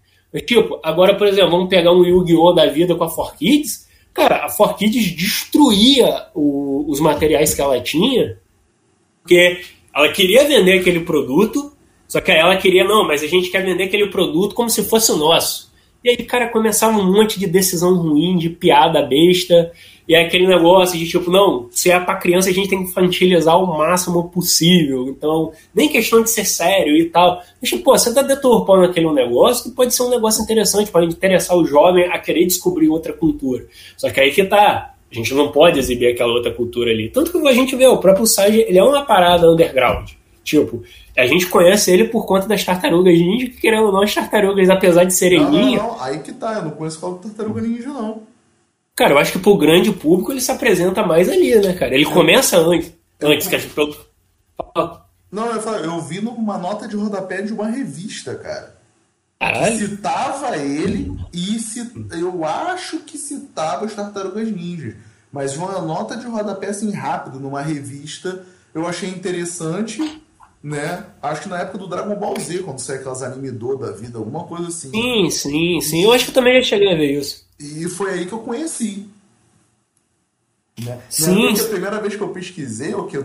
Tipo, agora, por exemplo, vamos pegar um Yu-Gi-Oh! da vida com a 4Kids. Cara, a 4Kids destruía o, os materiais que ela tinha, porque ela queria vender aquele produto, só que ela queria, não, mas a gente quer vender aquele produto como se fosse nosso. E aí, cara, começava um monte de decisão ruim, de piada besta, e é aquele negócio de tipo, não, se é pra criança a gente tem que infantilizar o máximo possível. Então, nem questão de ser sério e tal. Mas, tipo, pô, você tá deturpando aquele negócio que pode ser um negócio interessante, pode interessar o jovem a querer descobrir outra cultura. Só que aí que tá. A gente não pode exibir aquela outra cultura ali. Tanto que a gente vê, o próprio Sage, ele é uma parada underground. Tipo, a gente conhece ele por conta das tartarugas ninja, que querendo ou não, as tartarugas, apesar de serem não, não, não, aí que tá, eu não conheço qual tartaruga ninja, não. Cara, eu acho que pro grande público ele se apresenta mais ali, né, cara? Ele começa antes. Antes, que a gente. Não, eu, falo, eu vi numa nota de rodapé de uma revista, cara. Caralho. Que citava ele e cit... eu acho que citava as tartarugas ninjas. Mas uma nota de rodapé assim rápido, numa revista, eu achei interessante, né? Acho que na época do Dragon Ball Z, quando saiu aquelas animidor da vida, alguma coisa assim. Sim, sim, sim. Eu acho que eu também já cheguei a ver isso. E foi aí que eu conheci. Né? Sim. a primeira vez que eu pesquisei o que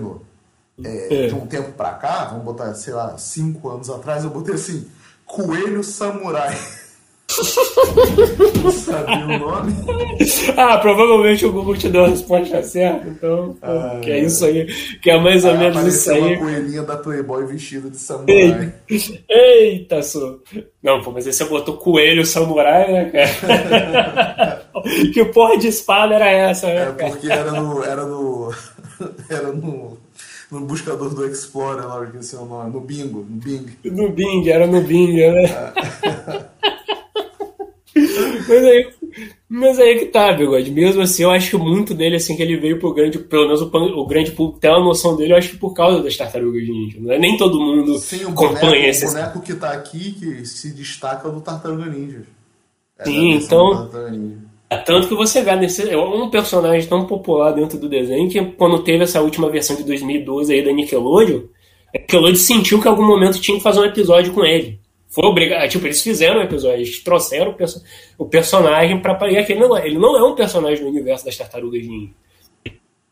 é, é. de um tempo pra cá, vamos botar, sei lá, cinco anos atrás, eu botei assim, Coelho Samurai. *laughs* Não sabia o nome. Ah, provavelmente o Google te deu a resposta certa, então. Ah, que é isso aí. Que é mais ou menos isso aí. uma coelhinha da Playboy vestida de samurai. Eita, só. Não, pô, mas aí você botou coelho samurai, né, cara? *laughs* que porra de espada era essa, né? É porque era no. Era no. *laughs* Era no no buscador do Explorer lá, que é o nome, no Bingo, no Bing. No Bing, era no Bing, né? *laughs* Mas, aí, mas aí que tá, Bigode. Mesmo assim, eu acho que muito dele, assim, que ele veio pro grande, pelo menos o, o grande público tem uma noção dele, eu acho que por causa das tartarugas ninja. Não é nem todo mundo Sim, acompanha esse. O boneco que tá aqui, que se destaca é do Tartaruga Ninja. É Sim, então. É tanto que você vê nesse, é um personagem tão popular dentro do desenho que quando teve essa última versão de 2012 aí da Nickelodeon, a Nickelodeon sentiu que em algum momento tinha que fazer um episódio com ele. Foi obrigado. Tipo, eles fizeram um episódio, eles trouxeram o, perso o personagem para E aquele não, ele não é um personagem do universo das tartarugas ninja.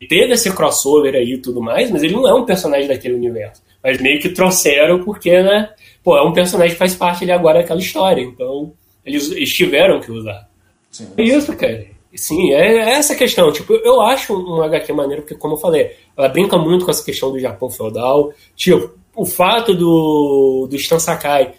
Teve esse crossover aí e tudo mais, mas ele não é um personagem daquele universo. Mas meio que trouxeram porque, né? Pô, é um personagem que faz parte ali agora daquela história. Então, eles, eles tiveram que usar. Sim, é isso, cara. Sim, é, é essa questão. Tipo, eu acho um HQ maneiro, porque, como eu falei, ela brinca muito com essa questão do Japão feudal. Tipo, o fato do, do Stan Sakai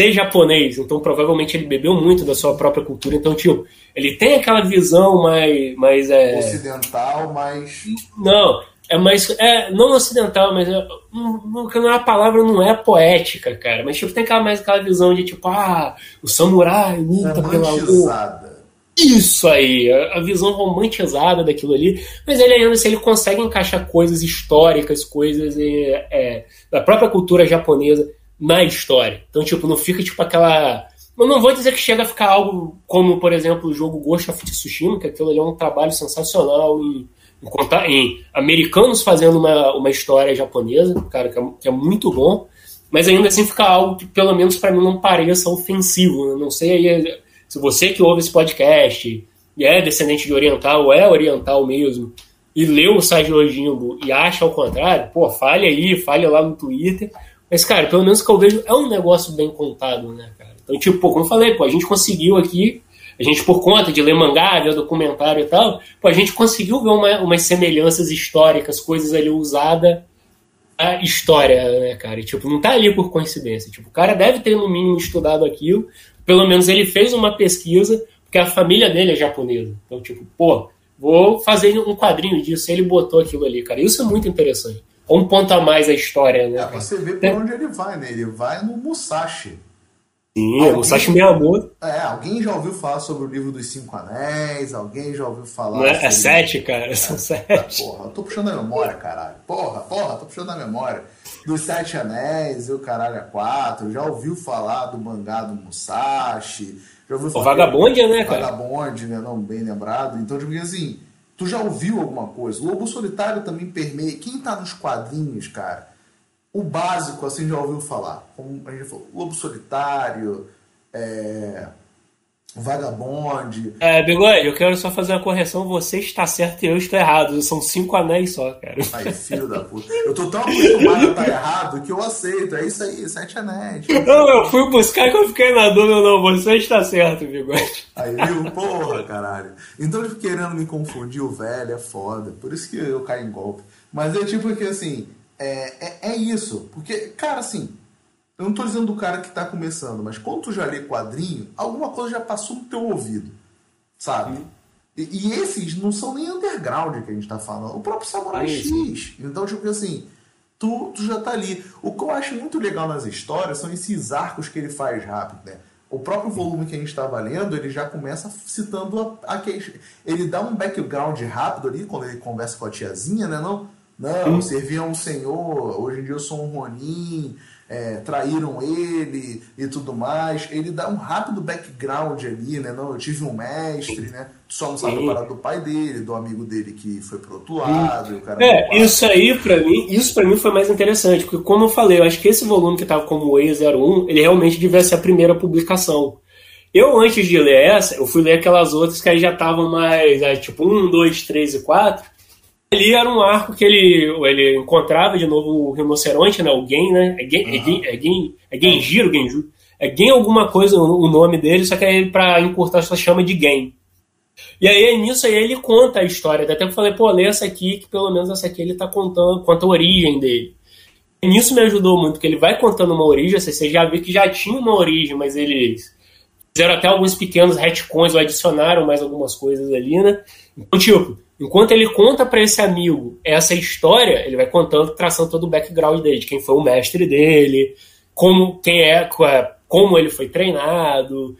ser japonês, então provavelmente ele bebeu muito da sua própria cultura, então, tipo, ele tem aquela visão mais. mais é... Ocidental, mas. Não, é mais. É, não ocidental, mas. É, não, não, a palavra não é poética, cara. Mas tipo, tem aquela, mais aquela visão de tipo, ah, o samurai luta pela lua. Isso aí, a visão romantizada daquilo ali. Mas ele ainda assim, ele consegue encaixar coisas históricas, coisas é, é, da própria cultura japonesa na história. Então, tipo, não fica tipo aquela. Eu não vou dizer que chega a ficar algo como, por exemplo, o jogo Ghost of Tsushima, que aquilo ali é um trabalho sensacional em, em, contar, em americanos fazendo uma, uma história japonesa, cara, que é, que é muito bom. Mas ainda assim fica algo que, pelo menos para mim, não pareça ofensivo. Eu não sei aí se você que ouve esse podcast e é descendente de oriental, é oriental mesmo, e leu o do Jimbo e acha ao contrário, pô, fale aí, fale lá no Twitter. Mas, cara, pelo menos que eu vejo, é um negócio bem contado, né, cara? Então, tipo, pô, como eu falei, pô, a gente conseguiu aqui, a gente, por conta de ler mangá, ver documentário e tal, pô, a gente conseguiu ver uma, umas semelhanças históricas, coisas ali usadas a história, né, cara? E, tipo, não tá ali por coincidência. Tipo, o cara deve ter, no mínimo, estudado aquilo, pelo menos ele fez uma pesquisa, porque a família dele é japonesa. Então, tipo, pô, vou fazer um quadrinho disso. Ele botou aquilo ali, cara. Isso é muito interessante. Um ponto a mais a história, né? É, você vê por é. onde ele vai, né? Ele vai no Musashi. Sim, alguém, Musashi Miyamoto. É, alguém já ouviu falar sobre o livro dos Cinco Anéis? Alguém já ouviu falar. É, é sobre... é sete, cara. São sete. Porra, eu tô puxando a memória, caralho. Porra, porra, tô puxando a memória dos Sete Anéis e o Caralho a Quatro, já ouviu falar do mangá do Musashi, já ouviu falar... O Vagabondia, né, cara? Vagabondia, né, não, bem lembrado. Então, tipo assim, tu já ouviu alguma coisa? Lobo Solitário também permeia... Quem tá nos quadrinhos, cara, o básico, assim, já ouviu falar. Como a gente falou, Lobo Solitário, é... Vagabonde. É, Bigode, eu quero só fazer uma correção. Você está certo e eu estou errado. São cinco anéis só, cara. Ai, filho da puta. Eu tô tão acostumado a estar errado que eu aceito. É isso aí, sete anéis. Não, eu fui buscar e eu fiquei na dúvida. Não, você está certo, Bigode. Aí, viu? Porra, caralho. Então, tipo, querendo me confundir, o velho é foda. Por isso que eu caio em golpe. Mas é tipo que, assim, é, é, é isso. Porque, cara, assim, eu não estou dizendo do cara que está começando, mas quando tu já lê quadrinho, alguma coisa já passou no teu ouvido, sabe? Uhum. E, e, esses não são nem underground que a gente está falando. O próprio Samurai X. Então, tipo assim, tu, tu já tá ali. O que eu acho muito legal nas histórias são esses arcos que ele faz rápido, né? O próprio volume que a gente estava lendo, ele já começa citando a, a, Ele dá um background rápido ali, quando ele conversa com a tiazinha, né? Não, não, servia um senhor, hoje em dia eu sou um Ronin, é, traíram ele e tudo mais. Ele dá um rápido background ali, né? Não, eu tive um mestre, né? Só não sabe parar do pai dele, do amigo dele que foi pro outro lado. O cara é, isso aí para mim, isso para mim foi mais interessante, porque como eu falei, eu acho que esse volume que tava como E01, ele realmente devia ser a primeira publicação. Eu, antes de ler essa, eu fui ler aquelas outras que aí já estavam mais, é, tipo, 1, 2, 3 e 4, Ali era um arco que ele, ele encontrava de novo o rinoceronte, né? O Gen, né? É Gen, uhum. é Gen, é Gen, é Genju. É Gen alguma coisa o nome dele, só que aí pra encurtar só chama de Gen. E aí nisso aí ele conta a história. Até que eu falei, pô, lê essa aqui, que pelo menos essa aqui ele tá contando, conta a origem dele. E nisso me ajudou muito, que ele vai contando uma origem, você já vê que já tinha uma origem, mas eles fizeram até alguns pequenos retcons, ou adicionaram mais algumas coisas ali, né? Então, tipo, Enquanto ele conta para esse amigo essa história, ele vai contando, traçando todo o background dele, de quem foi o mestre dele, como quem é, como ele foi treinado,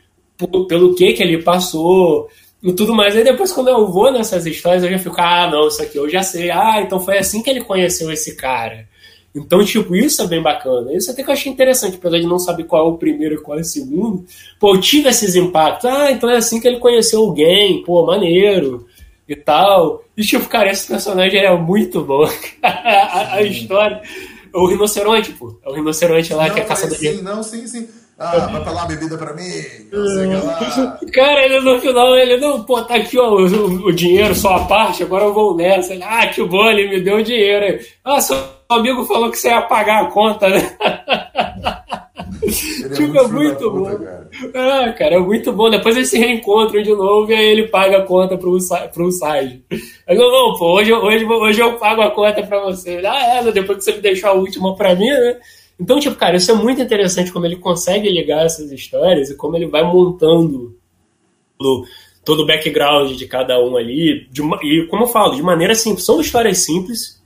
pelo que que ele passou e tudo mais. Aí depois, quando eu vou nessas histórias, eu já fico, ah, não, isso aqui eu já sei. Ah, então foi assim que ele conheceu esse cara. Então, tipo, isso é bem bacana. Isso até que eu achei interessante, apesar de não saber qual é o primeiro e qual é o segundo. Pô, eu tive esses impactos. Ah, então é assim que ele conheceu alguém. Pô, maneiro e tal. E tipo, cara, esse personagem é muito bom. *laughs* a, a, história. O rinoceronte, pô. É o rinoceronte lá não, que é caçador de. Sim, não, sim, sim. Ah, vai falar bebida pra mim? Não sei lá. Cara, ele no final, ele, não, pô, tá aqui, ó, o, o dinheiro, só a parte, agora eu vou nessa. Ele, ah, que bom, ele me deu o dinheiro. Ah, seu amigo falou que você ia pagar a conta, né? *laughs* Ele tipo, é muito, é muito bom. cara. Ah, cara, é muito bom. Depois eles se reencontram de novo e aí ele paga a conta pro, pro Sage. Eu, não, pô, hoje, hoje, hoje eu pago a conta pra você. Ah, é, né? depois que você me deixou a última pra mim, né? Então, tipo, cara, isso é muito interessante como ele consegue ligar essas histórias e como ele vai montando todo, todo o background de cada um ali. De, e, como eu falo, de maneira simples. São histórias simples,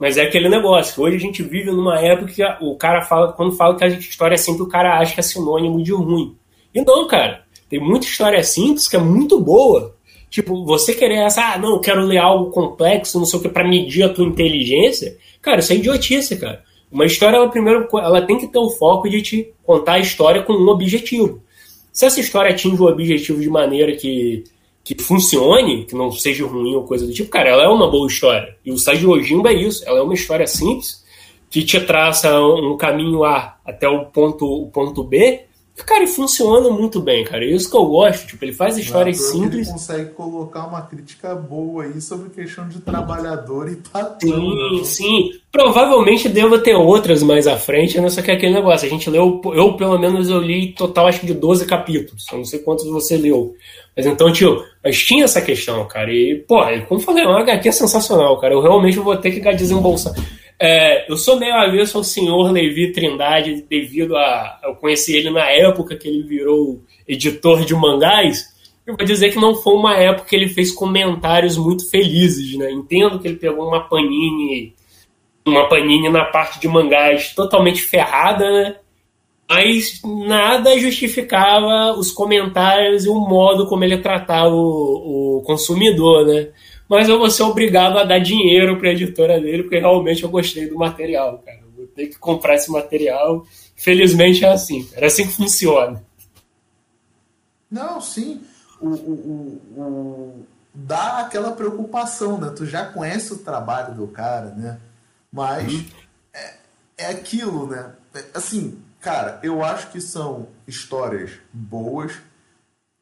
mas é aquele negócio. Hoje a gente vive numa época que o cara fala, quando fala que a história é simples, o cara acha que é sinônimo de ruim. E não, cara. Tem muita história simples que é muito boa. Tipo, você querer essa, ah, não, eu quero ler algo complexo, não sei o que, pra medir a tua inteligência. Cara, isso é idiotice, cara. Uma história, ela, primeiro, ela tem que ter o foco de te contar a história com um objetivo. Se essa história atinge o objetivo de maneira que, que funcione, que não seja ruim ou coisa do tipo, cara, ela é uma boa história. E o Sage Ojimba é isso. Ela é uma história simples, que te traça um caminho A até o ponto, o ponto B, Cara, e funciona muito bem, cara. Isso que eu gosto. Tipo, ele faz histórias Não, simples. Ele consegue colocar uma crítica boa aí sobre questão de trabalhador e patrão. Sim, né? sim. Provavelmente deva ter outras mais à frente, não sei que é aquele negócio. A gente leu, eu pelo menos eu li total acho que de 12 capítulos. Eu não sei quantos você leu. Mas então, tio, mas tinha essa questão, cara. E, pô, como eu falei, é uma HQ sensacional, cara. Eu realmente vou ter que desembolsar. É, eu sou meio avesso ao senhor Levi Trindade devido a. Eu conheci ele na época que ele virou editor de mangás. Eu vou dizer que não foi uma época que ele fez comentários muito felizes, né? Entendo que ele pegou uma panini, uma panini na parte de mangás totalmente ferrada, né? Mas nada justificava os comentários e o modo como ele tratava o, o consumidor, né? Mas eu vou ser obrigado a dar dinheiro para a editora dele, porque realmente eu gostei do material, cara. Eu vou ter que comprar esse material. Felizmente é assim, cara. É assim que funciona. Não, sim. O, o, o, o, dá aquela preocupação, né? Tu já conhece o trabalho do cara, né? Mas uhum. é, é aquilo, né? É, assim, cara, eu acho que são histórias boas,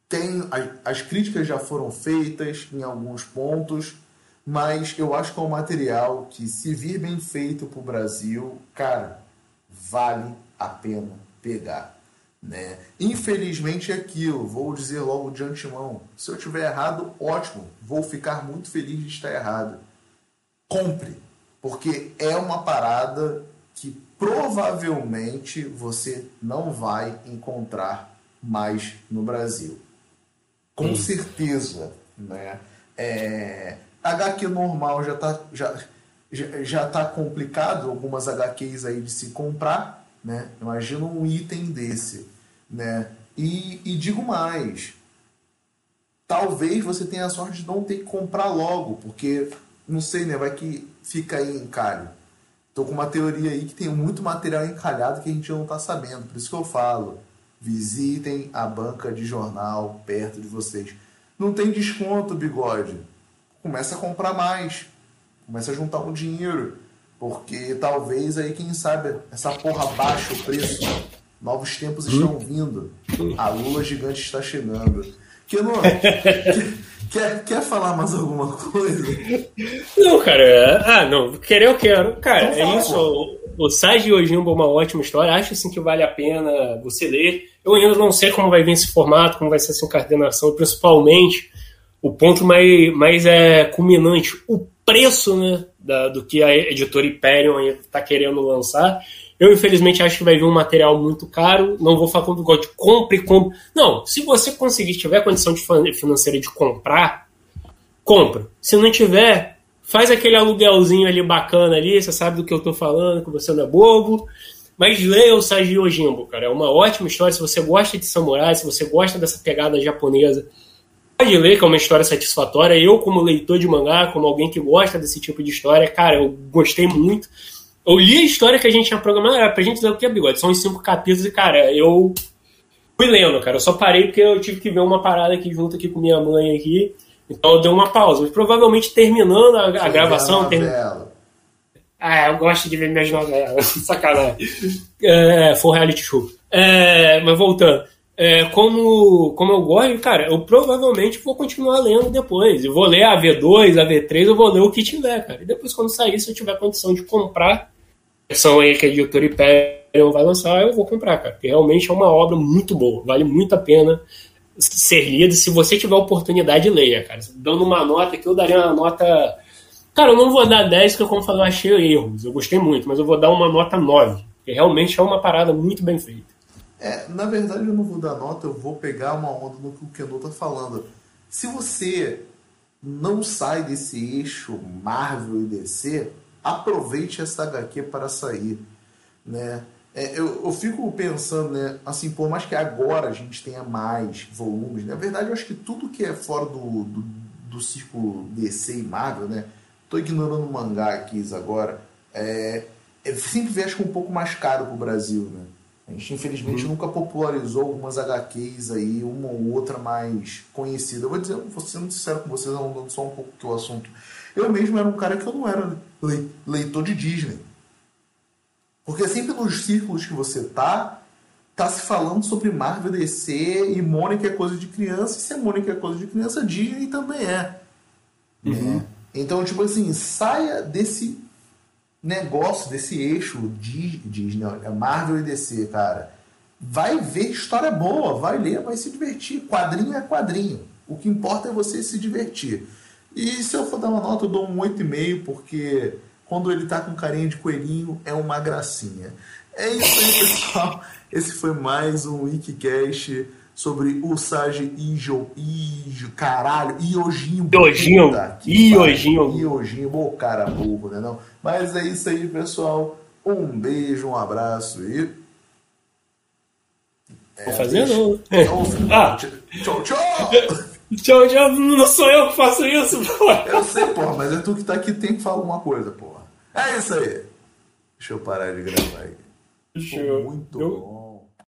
tem as, críticas já foram feitas em alguns pontos, mas eu acho que é um material que, se vir bem feito para o Brasil, cara, vale a pena pegar. Né? Infelizmente é aquilo, vou dizer logo de antemão. Se eu tiver errado, ótimo, vou ficar muito feliz de estar errado. Compre, porque é uma parada que provavelmente você não vai encontrar mais no Brasil. Com Sim. certeza. Né? É, HQ normal já está já, já, já tá complicado, algumas HQs aí de se comprar. Né? Imagina um item desse. Né? E, e digo mais, talvez você tenha a sorte de não ter que comprar logo, porque, não sei, né? Vai que fica aí encalho. Tô com uma teoria aí que tem muito material encalhado que a gente não tá sabendo. Por isso que eu falo. Visitem a banca de jornal perto de vocês. Não tem desconto, bigode. Começa a comprar mais. Começa a juntar um dinheiro. Porque talvez aí, quem sabe, essa porra baixa o preço. Novos tempos hum? estão vindo. A lula gigante está chegando. Keno, quer, *laughs* quer, quer falar mais alguma coisa? Não, cara. Ah, não. Querer eu quero. Cara, então, é isso. O Sage Ojimbo é uma ótima história, acho assim que vale a pena você ler. Eu ainda não sei como vai vir esse formato, como vai ser essa encadenação, principalmente o ponto mais, mais é, culminante, o preço né, da, do que a editora Hyperion está querendo lançar. Eu, infelizmente, acho que vai vir um material muito caro. Não vou falar como de compre, compre. Não, se você conseguir, tiver condição de financeira de comprar, compra. Se não tiver, faz aquele aluguelzinho ali bacana ali, você sabe do que eu tô falando, que você não é bobo. Mas leia o Sagi Yojimbo, cara. É uma ótima história. Se você gosta de samurai, se você gosta dessa pegada japonesa, pode ler, que é uma história satisfatória. Eu, como leitor de mangá, como alguém que gosta desse tipo de história, cara, eu gostei muito. Eu li a história que a gente tinha programado, era pra gente ler o que é bigode. São os cinco capítulos e, cara, eu fui lendo, cara. Eu só parei porque eu tive que ver uma parada aqui junto aqui com minha mãe aqui. Então eu dei uma pausa. Mas provavelmente terminando a, a gravação. Term... Ah, eu gosto de ver minhas novelas. *laughs* Sacanagem. É, for reality show. É, mas voltando. É, como, como eu gosto, cara, eu provavelmente vou continuar lendo depois. Eu vou ler a V2, a V3, eu vou ler o que tiver, cara. E depois, quando sair, se eu tiver condição de comprar a versão aí que a editora Hyperion vai lançar, eu vou comprar, cara. Porque realmente é uma obra muito boa. Vale muito a pena ser lido. Se você tiver oportunidade, leia, cara. Dando uma nota aqui, eu daria uma nota. Cara, eu não vou dar 10, porque como eu falei, eu achei erros. Eu gostei muito, mas eu vou dar uma nota 9. Porque realmente é uma parada muito bem feita. É, na verdade eu não vou dar nota, eu vou pegar uma onda no que o Keno tá falando. Se você não sai desse eixo Marvel e DC, aproveite essa HQ para sair, né? É, eu, eu, fico pensando, né, assim, por mais que agora a gente tenha mais volumes, né? na verdade eu acho que tudo que é fora do, do, do círculo DC e Marvel, né, tô ignorando o mangá aqui agora, é, é sempre vejo um pouco mais caro pro Brasil, né? A gente, infelizmente, uhum. nunca popularizou algumas HQs aí, uma ou outra mais conhecida. Eu vou dizer, vou muito sincero com vocês, alongando só um pouco que o assunto. Eu mesmo era um cara que eu não era leitor de Disney. Porque sempre nos círculos que você tá, tá se falando sobre Marvel, DC e Mônica é coisa de criança, e se a Mônica é coisa de criança, Disney também é. Uhum. Então, tipo assim, saia desse negócio desse eixo Disney, é Marvel e DC, cara. Vai ver história boa, vai ler, vai se divertir. Quadrinho é quadrinho. O que importa é você se divertir. E se eu for dar uma nota, eu dou um 8,5, porque quando ele tá com carinha de coelhinho, é uma gracinha. É isso aí, *laughs* pessoal. Esse foi mais um Wikicast sobre o Sage Ijo, Ijo, caralho, Iojinho. Iojinho, Iojinho. Iojinho, bom cara burro, né não? Mas é isso aí, pessoal. Um beijo, um abraço e... É, Vou fazer não. ah. Tchau, tchau. *laughs* Tchau, tchau. Não sou eu que faço isso, pô. Eu sei, porra, mas é tu que tá aqui tem que falar alguma coisa, porra. É isso aí. Deixa eu parar de gravar aí. Show. Muito eu... bom.